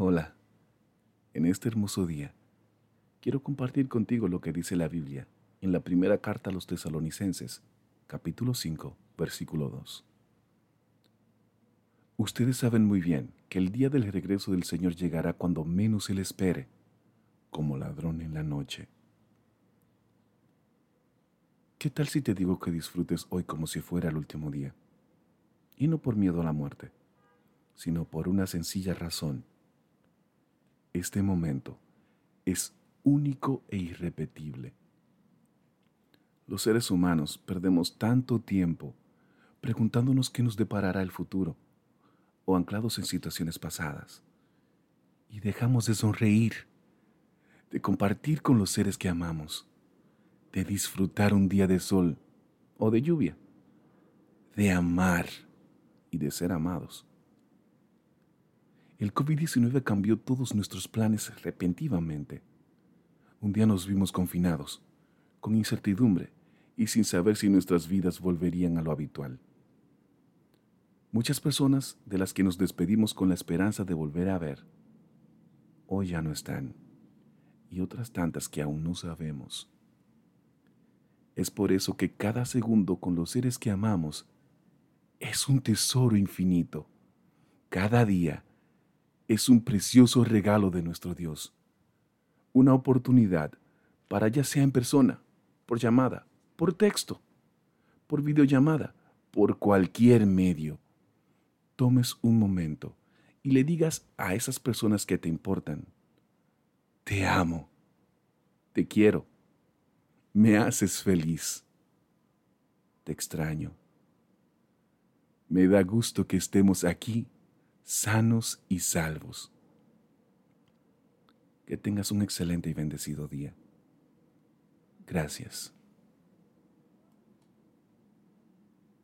Hola, en este hermoso día quiero compartir contigo lo que dice la Biblia en la primera carta a los tesalonicenses, capítulo 5, versículo 2. Ustedes saben muy bien que el día del regreso del Señor llegará cuando menos se le espere, como ladrón en la noche. ¿Qué tal si te digo que disfrutes hoy como si fuera el último día? Y no por miedo a la muerte, sino por una sencilla razón este momento es único e irrepetible. Los seres humanos perdemos tanto tiempo preguntándonos qué nos deparará el futuro o anclados en situaciones pasadas y dejamos de sonreír, de compartir con los seres que amamos, de disfrutar un día de sol o de lluvia, de amar y de ser amados. El COVID-19 cambió todos nuestros planes repentivamente. Un día nos vimos confinados, con incertidumbre y sin saber si nuestras vidas volverían a lo habitual. Muchas personas de las que nos despedimos con la esperanza de volver a ver, hoy ya no están, y otras tantas que aún no sabemos. Es por eso que cada segundo con los seres que amamos es un tesoro infinito. Cada día es un precioso regalo de nuestro Dios. Una oportunidad para ya sea en persona, por llamada, por texto, por videollamada, por cualquier medio. Tomes un momento y le digas a esas personas que te importan, te amo, te quiero, me haces feliz, te extraño. Me da gusto que estemos aquí sanos y salvos. Que tengas un excelente y bendecido día. Gracias.